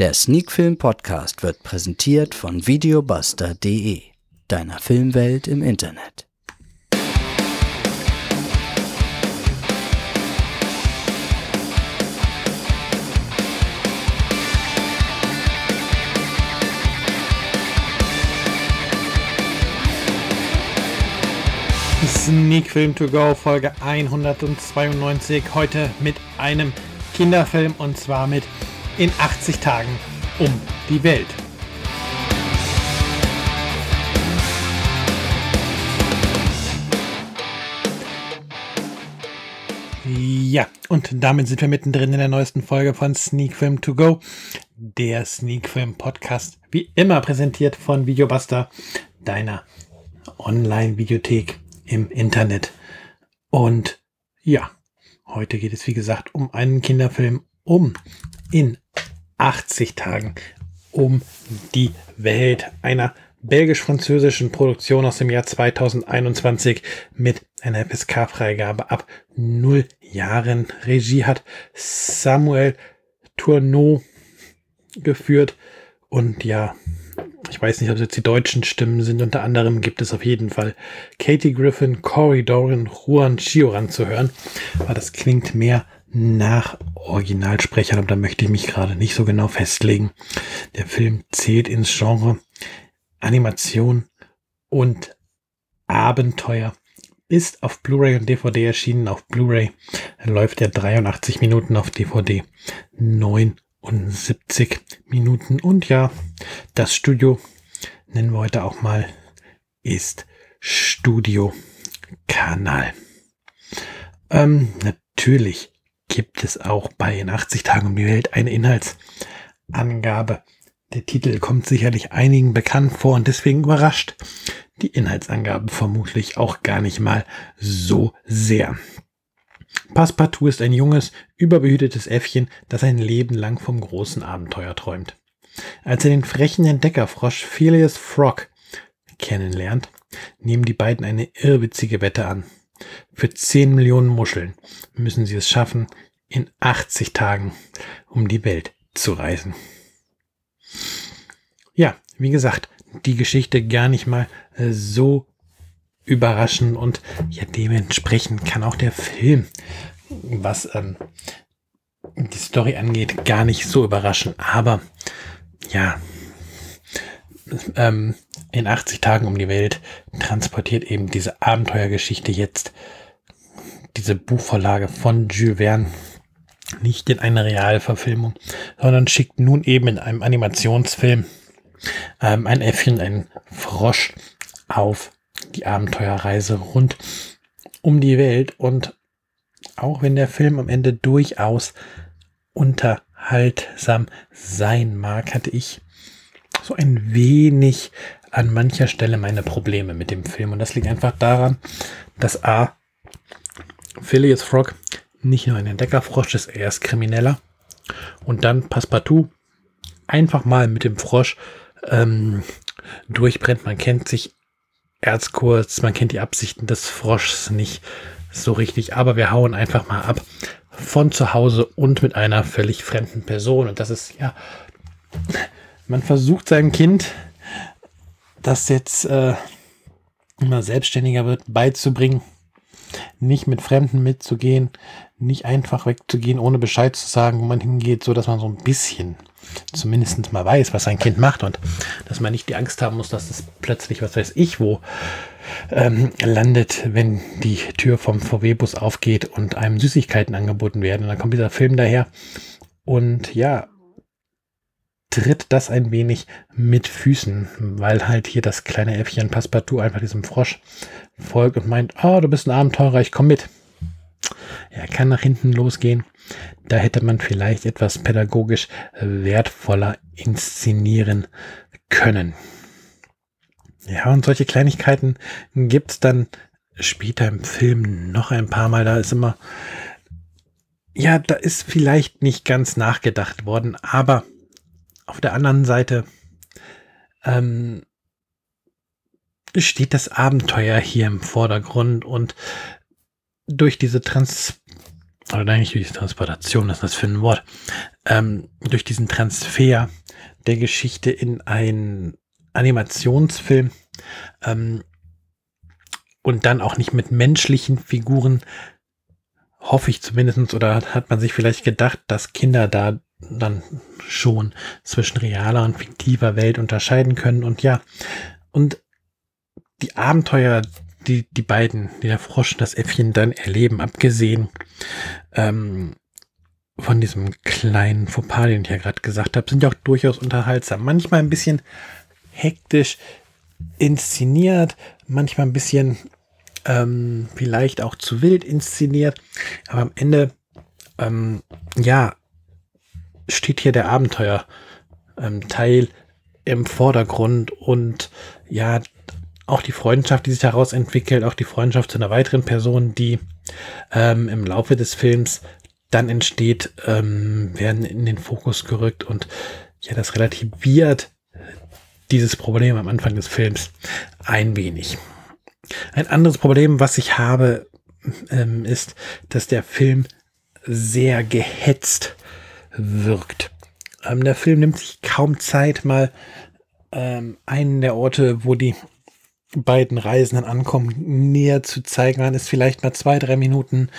Der Sneakfilm Podcast wird präsentiert von videobuster.de, deiner Filmwelt im Internet. Sneak Film to go Folge 192 heute mit einem Kinderfilm und zwar mit in 80 Tagen um die Welt. Ja, und damit sind wir mittendrin in der neuesten Folge von Sneak Film To Go, der Sneak Film Podcast, wie immer präsentiert von Videobuster, deiner Online-Videothek im Internet. Und ja, heute geht es wie gesagt um einen Kinderfilm um in 80 Tagen um die Welt einer belgisch-französischen Produktion aus dem Jahr 2021 mit einer FSK-Freigabe ab 0 Jahren. Regie hat Samuel Tourneau geführt und ja, ich weiß nicht, ob es jetzt die deutschen Stimmen sind. Unter anderem gibt es auf jeden Fall Katie Griffin, Corey Doran, Juan Chioran zu hören. Aber das klingt mehr nach Originalsprechern, aber da möchte ich mich gerade nicht so genau festlegen. Der Film zählt ins Genre Animation und Abenteuer. Ist auf Blu-ray und DVD erschienen. Auf Blu-ray läuft er 83 Minuten, auf DVD 79 Minuten. Und ja, das Studio nennen wir heute auch mal ist Studio Kanal. Ähm, natürlich gibt es auch bei in 80 Tagen um die Welt eine Inhaltsangabe. Der Titel kommt sicherlich einigen bekannt vor und deswegen überrascht die Inhaltsangabe vermutlich auch gar nicht mal so sehr. Passepartout ist ein junges, überbehütetes Äffchen, das ein Leben lang vom großen Abenteuer träumt. Als er den frechen Entdeckerfrosch Phileas Frog kennenlernt, nehmen die beiden eine irrwitzige Wette an. Für 10 Millionen Muscheln müssen sie es schaffen, in 80 Tagen um die Welt zu reisen. Ja, wie gesagt, die Geschichte gar nicht mal äh, so überraschend und ja, dementsprechend kann auch der Film, was ähm, die Story angeht, gar nicht so überraschen. Aber ja, ähm, in 80 Tagen um die Welt transportiert eben diese Abenteuergeschichte jetzt diese Buchvorlage von Jules Verne nicht in eine Realverfilmung, sondern schickt nun eben in einem Animationsfilm ähm, ein Äffchen, ein Frosch auf die Abenteuerreise rund um die Welt. Und auch wenn der Film am Ende durchaus unterhaltsam sein mag, hatte ich so ein wenig an mancher Stelle meine Probleme mit dem Film. Und das liegt einfach daran, dass A. Phileas Frog nicht nur ein Entdeckerfrosch ist, er ist Krimineller. Und dann Passepartout einfach mal mit dem Frosch ähm, durchbrennt. Man kennt sich erst kurz, man kennt die Absichten des Froschs nicht so richtig, aber wir hauen einfach mal ab von zu Hause und mit einer völlig fremden Person. Und das ist ja, man versucht seinem Kind, das jetzt äh, immer selbstständiger wird, beizubringen, nicht mit Fremden mitzugehen, nicht einfach wegzugehen, ohne Bescheid zu sagen, wo man hingeht, so dass man so ein bisschen zumindest mal weiß, was sein Kind macht und dass man nicht die Angst haben muss, dass es plötzlich, was weiß ich, wo ähm, landet, wenn die Tür vom VW-Bus aufgeht und einem Süßigkeiten angeboten werden. Und dann kommt dieser Film daher und ja, tritt das ein wenig mit Füßen, weil halt hier das kleine Äffchen Passepartout einfach diesem Frosch folgt und meint, oh, du bist ein Abenteurer, ich komm mit. Er kann nach hinten losgehen. Da hätte man vielleicht etwas pädagogisch wertvoller inszenieren können. Ja, und solche Kleinigkeiten gibt's dann später im Film noch ein paar Mal. Da ist immer, ja, da ist vielleicht nicht ganz nachgedacht worden, aber auf der anderen Seite ähm, steht das Abenteuer hier im Vordergrund und durch diese Trans oder eigentlich durch die Transportation, das ist das für ein Wort, ähm, durch diesen Transfer der Geschichte in einen Animationsfilm ähm, und dann auch nicht mit menschlichen Figuren, hoffe ich zumindest, oder hat man sich vielleicht gedacht, dass Kinder da dann schon zwischen realer und fiktiver Welt unterscheiden können. Und ja, und die Abenteuer, die die beiden, die der Frosch und das Äffchen dann erleben, abgesehen ähm, von diesem kleinen Fauxpas, den ich ja gerade gesagt habe, sind ja auch durchaus unterhaltsam. Manchmal ein bisschen hektisch inszeniert, manchmal ein bisschen ähm, vielleicht auch zu wild inszeniert, aber am Ende, ähm, ja, steht hier der Abenteuer ähm, im Vordergrund und ja, auch die Freundschaft, die sich daraus entwickelt, auch die Freundschaft zu einer weiteren Person, die ähm, im Laufe des Films dann entsteht, ähm, werden in den Fokus gerückt und ja, das relativiert dieses Problem am Anfang des Films ein wenig. Ein anderes Problem, was ich habe, ähm, ist, dass der Film sehr gehetzt wirkt. Ähm, der Film nimmt sich kaum Zeit, mal ähm, einen der Orte, wo die beiden Reisenden ankommen, näher zu zeigen. Man ist vielleicht mal zwei, drei Minuten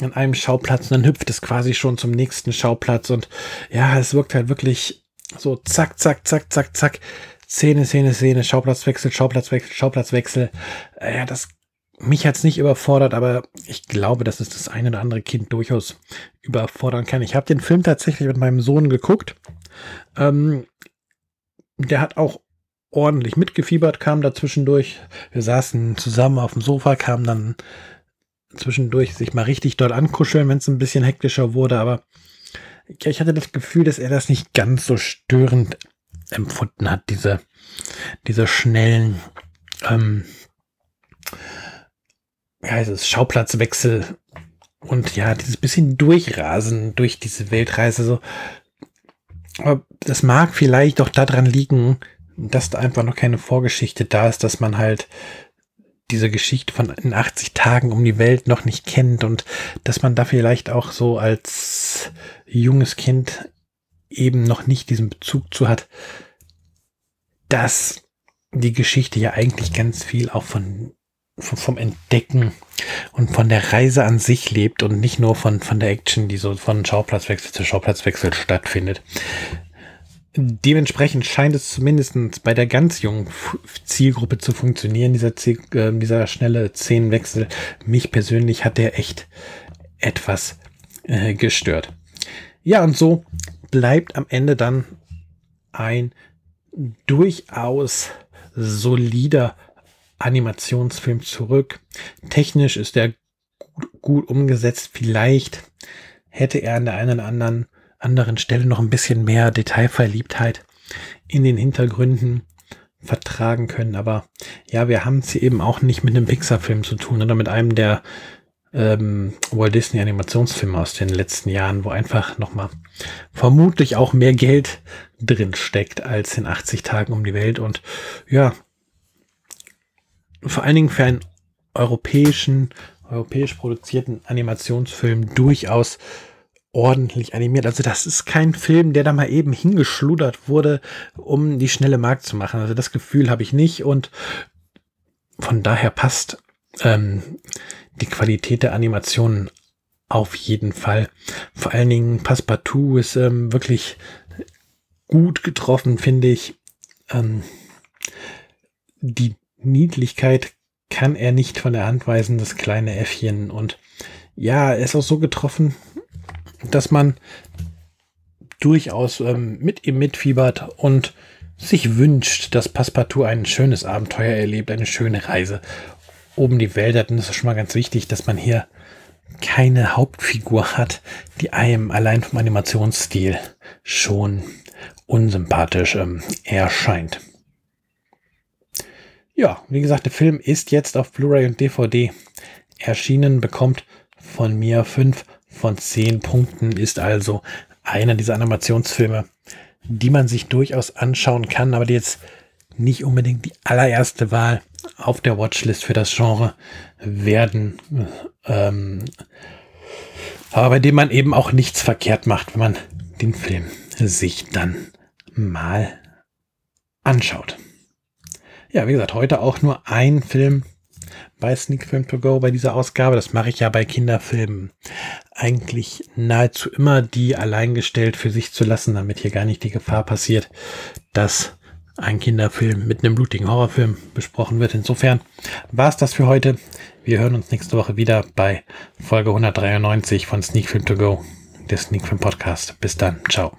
an einem Schauplatz und dann hüpft es quasi schon zum nächsten Schauplatz und ja, es wirkt halt wirklich so zack, zack, zack, zack, zack. Szene, Szene, Szene, Schauplatzwechsel, Schauplatzwechsel, Schauplatzwechsel. Äh, ja, das mich hat's nicht überfordert, aber ich glaube, dass es das eine oder andere Kind durchaus überfordern kann. Ich habe den Film tatsächlich mit meinem Sohn geguckt. Ähm, der hat auch ordentlich mitgefiebert, kam da zwischendurch. Wir saßen zusammen auf dem Sofa, kam dann zwischendurch sich mal richtig doll ankuscheln, wenn es ein bisschen hektischer wurde, aber ich hatte das Gefühl, dass er das nicht ganz so störend empfunden hat, diese, diese schnellen, ähm, heißt es, Schauplatzwechsel und ja, dieses bisschen Durchrasen durch diese Weltreise. So. Aber das mag vielleicht auch daran liegen, dass da einfach noch keine Vorgeschichte da ist, dass man halt diese Geschichte von in 80 Tagen um die Welt noch nicht kennt und dass man da vielleicht auch so als junges Kind eben noch nicht diesen Bezug zu hat, dass die Geschichte ja eigentlich ganz viel auch von vom Entdecken und von der Reise an sich lebt und nicht nur von, von der Action, die so von Schauplatzwechsel zu Schauplatzwechsel stattfindet. Dementsprechend scheint es zumindest bei der ganz jungen Zielgruppe zu funktionieren, dieser, Ziel, äh, dieser schnelle Szenenwechsel. Mich persönlich hat der echt etwas äh, gestört. Ja, und so bleibt am Ende dann ein durchaus solider Animationsfilm zurück. Technisch ist er gut, gut umgesetzt. Vielleicht hätte er an der einen oder anderen, anderen Stelle noch ein bisschen mehr Detailverliebtheit in den Hintergründen vertragen können. Aber ja, wir haben es hier eben auch nicht mit einem Pixar-Film zu tun oder mit einem der ähm, Walt Disney Animationsfilme aus den letzten Jahren, wo einfach nochmal vermutlich auch mehr Geld drin steckt als in 80 Tagen um die Welt. Und ja, vor allen Dingen für einen europäischen, europäisch produzierten Animationsfilm durchaus ordentlich animiert. Also das ist kein Film, der da mal eben hingeschludert wurde, um die schnelle Markt zu machen. Also das Gefühl habe ich nicht und von daher passt ähm, die Qualität der Animationen auf jeden Fall. Vor allen Dingen Passepartout ist ähm, wirklich gut getroffen, finde ich. Ähm, die Niedlichkeit kann er nicht von der Hand weisen, das kleine Äffchen. Und ja, er ist auch so getroffen, dass man durchaus ähm, mit ihm mitfiebert und sich wünscht, dass Passepartout ein schönes Abenteuer erlebt, eine schöne Reise oben die Wälder. Dann ist es schon mal ganz wichtig, dass man hier keine Hauptfigur hat, die einem allein vom Animationsstil schon unsympathisch ähm, erscheint. Ja, wie gesagt, der Film ist jetzt auf Blu-ray und DVD erschienen, bekommt von mir 5 von 10 Punkten, ist also einer dieser Animationsfilme, die man sich durchaus anschauen kann, aber die jetzt nicht unbedingt die allererste Wahl auf der Watchlist für das Genre werden. Ähm, aber bei dem man eben auch nichts verkehrt macht, wenn man den Film sich dann mal anschaut. Ja, wie gesagt, heute auch nur ein Film bei Sneak Film To Go bei dieser Ausgabe. Das mache ich ja bei Kinderfilmen eigentlich nahezu immer, die alleingestellt für sich zu lassen, damit hier gar nicht die Gefahr passiert, dass ein Kinderfilm mit einem blutigen Horrorfilm besprochen wird. Insofern war es das für heute. Wir hören uns nächste Woche wieder bei Folge 193 von Sneak Film To Go, der Sneak Film Podcast. Bis dann. Ciao.